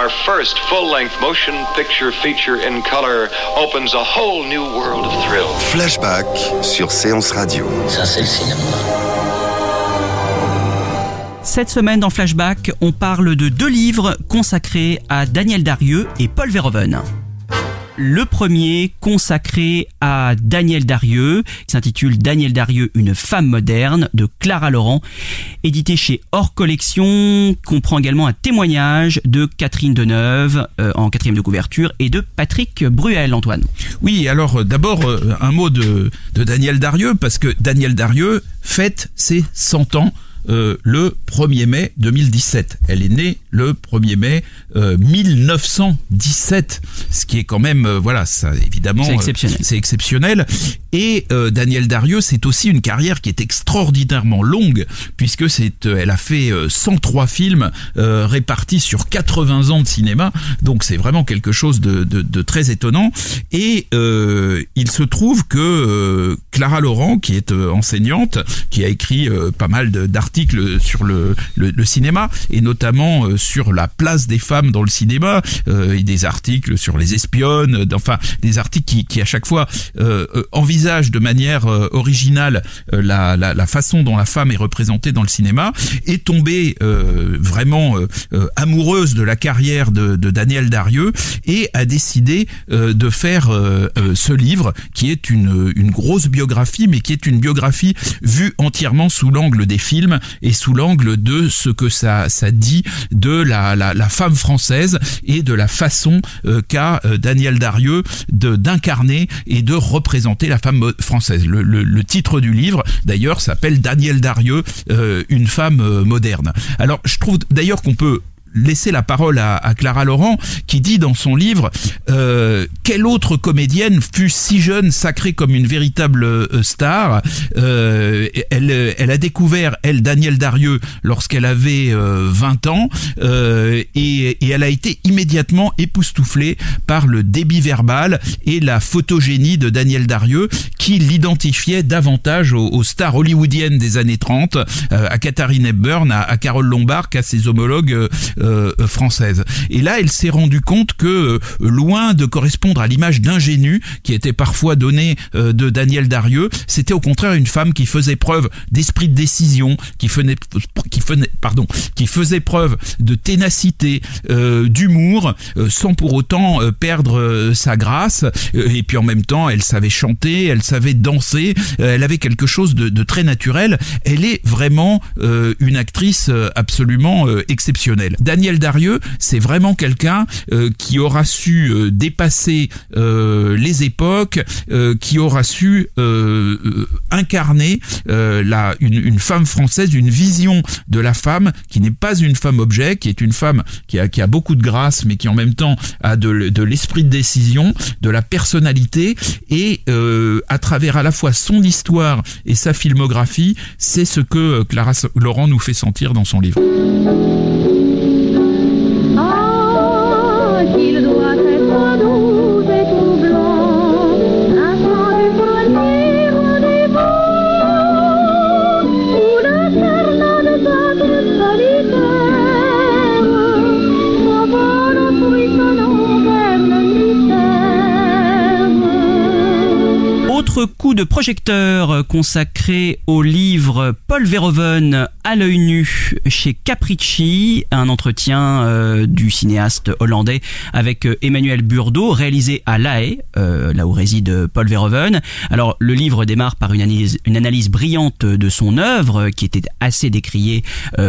Our first full-length motion picture feature in color opens a whole new world of thrill. Flashback sur Séance Radio. Ça, c'est le cinéma. Cette semaine dans Flashback, on parle de deux livres consacrés à Daniel Darieux et Paul Verhoeven. Le premier consacré à Daniel Darieux, qui s'intitule Daniel Darieux, une femme moderne de Clara Laurent, édité chez Hors Collection, comprend également un témoignage de Catherine Deneuve euh, en quatrième de couverture et de Patrick Bruel, Antoine. Oui, alors euh, d'abord euh, un mot de, de Daniel Darieux, parce que Daniel Darieux fête ses 100 ans euh, le 1er mai 2017. Elle est née le 1er mai euh, 1917, ce qui est quand même, euh, voilà, ça évidemment, C'est exceptionnel. c'est exceptionnel. Et euh, Daniel Darieux, c'est aussi une carrière qui est extraordinairement longue, puisque c'est, euh, elle a fait euh, 103 films euh, répartis sur 80 ans de cinéma, donc c'est vraiment quelque chose de, de, de très étonnant. Et euh, il se trouve que euh, Clara Laurent, qui est euh, enseignante, qui a écrit euh, pas mal de- d'articles sur le, le, le cinéma, et notamment euh, sur la place des femmes dans le cinéma, euh, et des articles sur les espionnes, enfin des articles qui, qui à chaque fois euh, euh, envisagent de manière euh, originale la, la, la façon dont la femme est représentée dans le cinéma, est tombée vraiment amoureuse de la carrière de, de Daniel Darieux et a décidé de faire ce livre qui est une, une grosse biographie, mais qui est une biographie vue entièrement sous l'angle des films et sous l'angle de ce que ça, ça dit de la, la, femme française et de la façon euh, qu'a euh, Daniel Darieux d'incarner et de représenter la femme mo- française. Le, le, titre du livre, d'ailleurs, s'appelle Daniel Darieux, euh, une femme euh, moderne. Alors, je trouve d'ailleurs qu'on peut laisser la parole à, Clara Laurent qui dit dans son livre euh, quelle autre comédienne fut si jeune sacrée comme une véritable euh, star euh, elle, a découvert elle Daniel Darieux lorsqu'elle avait euh, 20 ans euh, et, et elle a été immédiatement époustouflée par le débit verbal et la photogénie de Daniel Darieux qui l'identifiait davantage aux, stars hollywoodiennes des années 30 euh, à Katharine Hepburn à, à Carole Lombard qu'à ses homologues euh, françaises et là elle s'est rendue compte que euh, loin de correspondre à l'image d'ingénu qui était parfois donnée euh, de Daniel Darieux c'était au contraire une femme qui faisait preuve d'esprit de décision qui faisait, qui faisait, pardon, qui faisait preuve de ténacité, euh, d'humour, euh, sans pour autant euh, perdre euh, sa grâce. Et puis en même temps, elle savait chanter, elle savait danser, elle avait quelque chose de, de très naturel. Elle est vraiment une actrice absolument exceptionnelle. Daniel Darieux, c'est vraiment quelqu'un euh, qui aura su euh, dépasser euh, les époques, qui aura su incarner une, femme française, une vision de la femme qui n'est pas une femme objet, qui est une femme qui a, beaucoup de grâce, mais qui en même temps a de, de l'esprit de décision, de la personnalité, et à travers à la fois son histoire et sa filmographie, c'est ce que Clara Laurent nous fait sentir dans son livre. You. doit Autre coup de projecteur consacré au livre Paul Verhoeven à l'œil nu chez Capricci, un entretien euh, du cinéaste hollandais avec euh, Emmanuel Burdeau, réalisé à La Haye, euh, là où réside Paul Verhoeven. Alors le livre démarre par une analyse, brillante de son œuvre, qui était assez décriée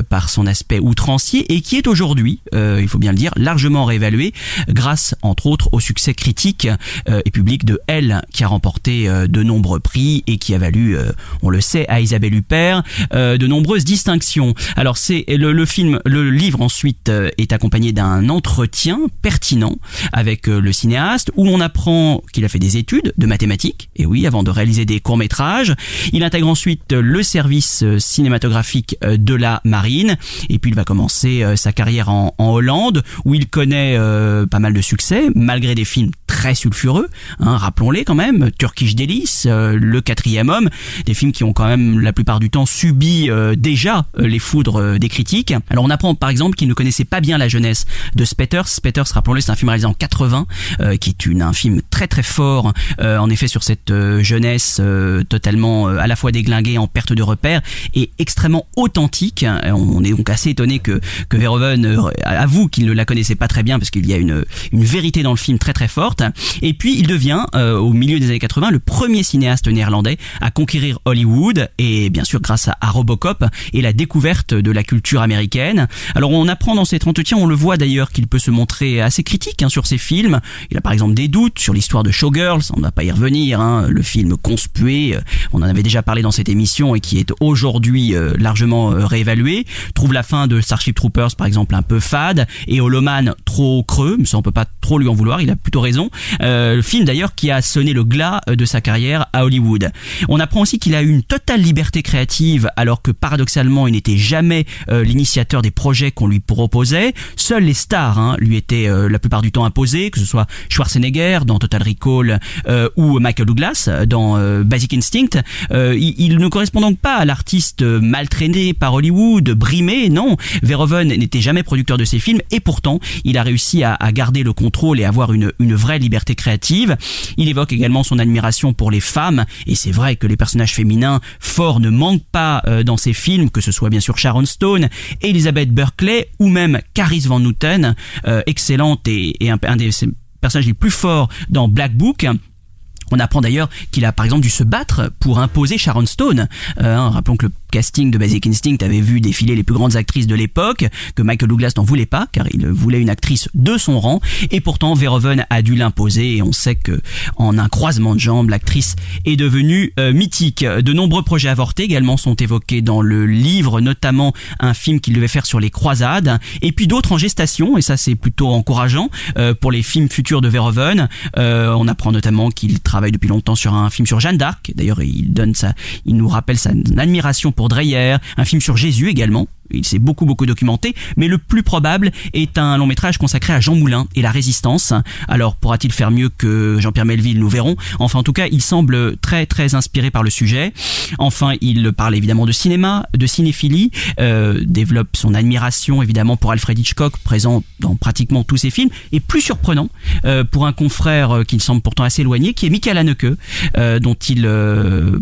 par son aspect outrancier et qui est aujourd'hui, il faut bien le dire, largement réévalué grâce entre autres au succès critique et public de Elle, qui a remporté de nombreux prix et qui a valu, euh, on le sait, à Isabelle Huppert euh, de nombreuses distinctions. Alors c'est le, film, le livre ensuite euh, est accompagné d'un entretien pertinent avec le cinéaste où on apprend qu'il a fait des études de mathématiques et oui avant de réaliser des courts métrages. Il intègre ensuite le service cinématographique de la marine et puis il va commencer sa carrière en, Hollande où il connaît pas mal de succès malgré des films très sulfureux, hein, rappelons-les quand même, Turkish Delice, euh, Le Quatrième Homme, des films qui ont quand même la plupart du temps subi euh, déjà euh, les foudres des critiques. Alors on apprend par exemple qu'il ne connaissait pas bien la jeunesse de Spetters. Spetters, rappelons-le, c'est un film réalisé en 80, euh, qui est une, un film très très fort, en effet sur cette jeunesse totalement à la fois déglinguée, en perte de repères, et extrêmement authentique. On est donc assez étonné que, que Verhoeven avoue qu'il ne la connaissait pas très bien, parce qu'il y a une, une vérité dans le film très très forte. Et puis il devient, au milieu des années 80, le premier cinéaste néerlandais à conquérir Hollywood, et bien sûr grâce à, Robocop et la découverte de la culture américaine. Alors on apprend dans cet entretien, on le voit d'ailleurs qu'il peut se montrer assez critique hein, sur ses films. Il a par exemple des doutes sur l'histoire de Showgirls, on ne va pas y revenir, hein, le film conspué, euh, on en avait déjà parlé dans cette émission et qui est aujourd'hui euh, largement euh, réévalué. Trouve la fin de Starship Troopers par exemple un peu fade et Holoman trop creux, mais ça on peut pas trop lui en vouloir, il a plutôt raison. Le film d'ailleurs qui a sonné le glas de sa carrière à Hollywood. On apprend aussi qu'il a eu une totale liberté créative alors que paradoxalement il n'était jamais euh, l'initiateur des projets qu'on lui proposait. Seuls les stars hein, lui étaient euh, la plupart du temps imposés, que ce soit Schwarzenegger dans Total Recall euh, ou Michael Douglas dans Basic Instinct. Il, ne correspond donc pas à l'artiste mal traîné par Hollywood, brimé, non. Verhoeven n'était jamais producteur de ses films et pourtant il a réussi à, à garder le contrôle et avoir une, une vraie liberté créative. Il évoque également son admiration pour les femmes et c'est vrai que les personnages féminins forts ne manquent pas euh, dans ses films, que ce soit bien sûr Sharon Stone, Elizabeth Berkley ou même Caris Van Houten, euh, excellente et, un, des personnages les plus forts dans Black Book. On apprend d'ailleurs qu'il a par exemple dû se battre pour imposer Sharon Stone. Euh, hein, rappelons que le casting de Basic Instinct avait vu défiler les plus grandes actrices de l'époque, que Michael Douglas n'en voulait pas car il voulait une actrice de son rang et pourtant Verhoeven a dû l'imposer et on sait que en un croisement de jambes l'actrice est devenue euh, mythique. De nombreux projets avortés également sont évoqués dans le livre, notamment un film qu'il devait faire sur les croisades et puis d'autres en gestation et ça c'est plutôt encourageant euh, pour les films futurs de Verhoeven. Euh, on apprend notamment qu'il travaille depuis longtemps sur un film sur Jeanne d'Arc. D'ailleurs, il donne ça, il nous rappelle sa admiration pour Dreyer, un film sur Jésus également. Il s'est beaucoup beaucoup documenté, mais le plus probable est un long métrage consacré à Jean Moulin et la résistance. Alors pourra-t-il faire mieux que Jean-Pierre Melville? Nous verrons. Enfin en tout cas, il semble très très inspiré par le sujet. Enfin, il parle évidemment de cinéma, de cinéphilie, euh, développe son admiration évidemment pour Alfred Hitchcock, présent dans pratiquement tous ses films, et plus surprenant euh, pour un confrère euh, qui me semble pourtant assez éloigné, qui est Michael Haneke, dont il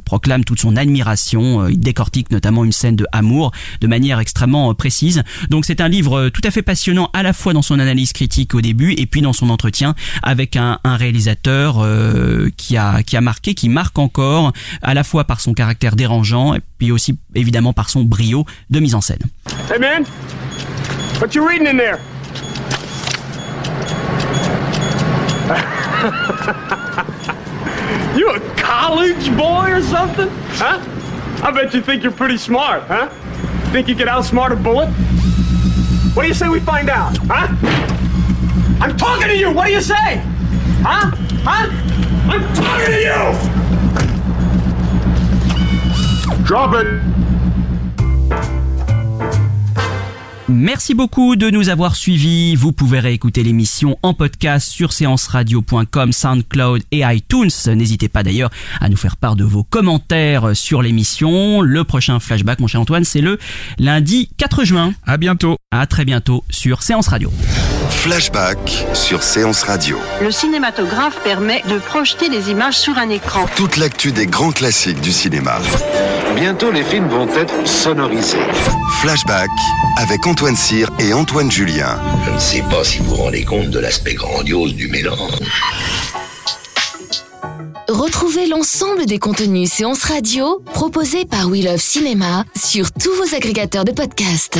proclame toute son admiration. Il décortique notamment une scène de amour de manière extrêmement euh, précise. Donc c'est un livre euh, tout à fait passionnant à la fois dans son analyse critique au début et puis dans son entretien avec un, réalisateur euh, qui a qui a marqué, qui marque encore à la fois par son caractère dérangeant et puis aussi évidemment par son brio de mise en scène. Hey, man. What you reading in there? you a college boy or something? Huh? I bet you think you're pretty smart, huh? Think you could outsmart a bullet? What do you say we find out, huh? I'm talking to you! What do you say? Huh? Huh? I'm talking to you! Drop it! Merci beaucoup de nous avoir suivis. Vous pouvez réécouter l'émission en podcast sur séanceradio.com, SoundCloud et iTunes. N'hésitez pas d'ailleurs à nous faire part de vos commentaires sur l'émission. Le prochain flashback, mon cher Antoine, c'est le lundi 4 juin. À bientôt. À très bientôt sur Séance Radio. Flashback sur Séance Radio. Le cinématographe permet de projeter les images sur un écran. Toute l'actu des grands classiques du cinéma. Bientôt, les films vont être sonorisés. Flashback avec Antoine Cyr et Antoine Julien. Je ne sais pas si vous vous rendez compte de l'aspect grandiose du mélange. Retrouvez l'ensemble des contenus séances radio proposés par We Love Cinéma sur tous vos agrégateurs de podcasts.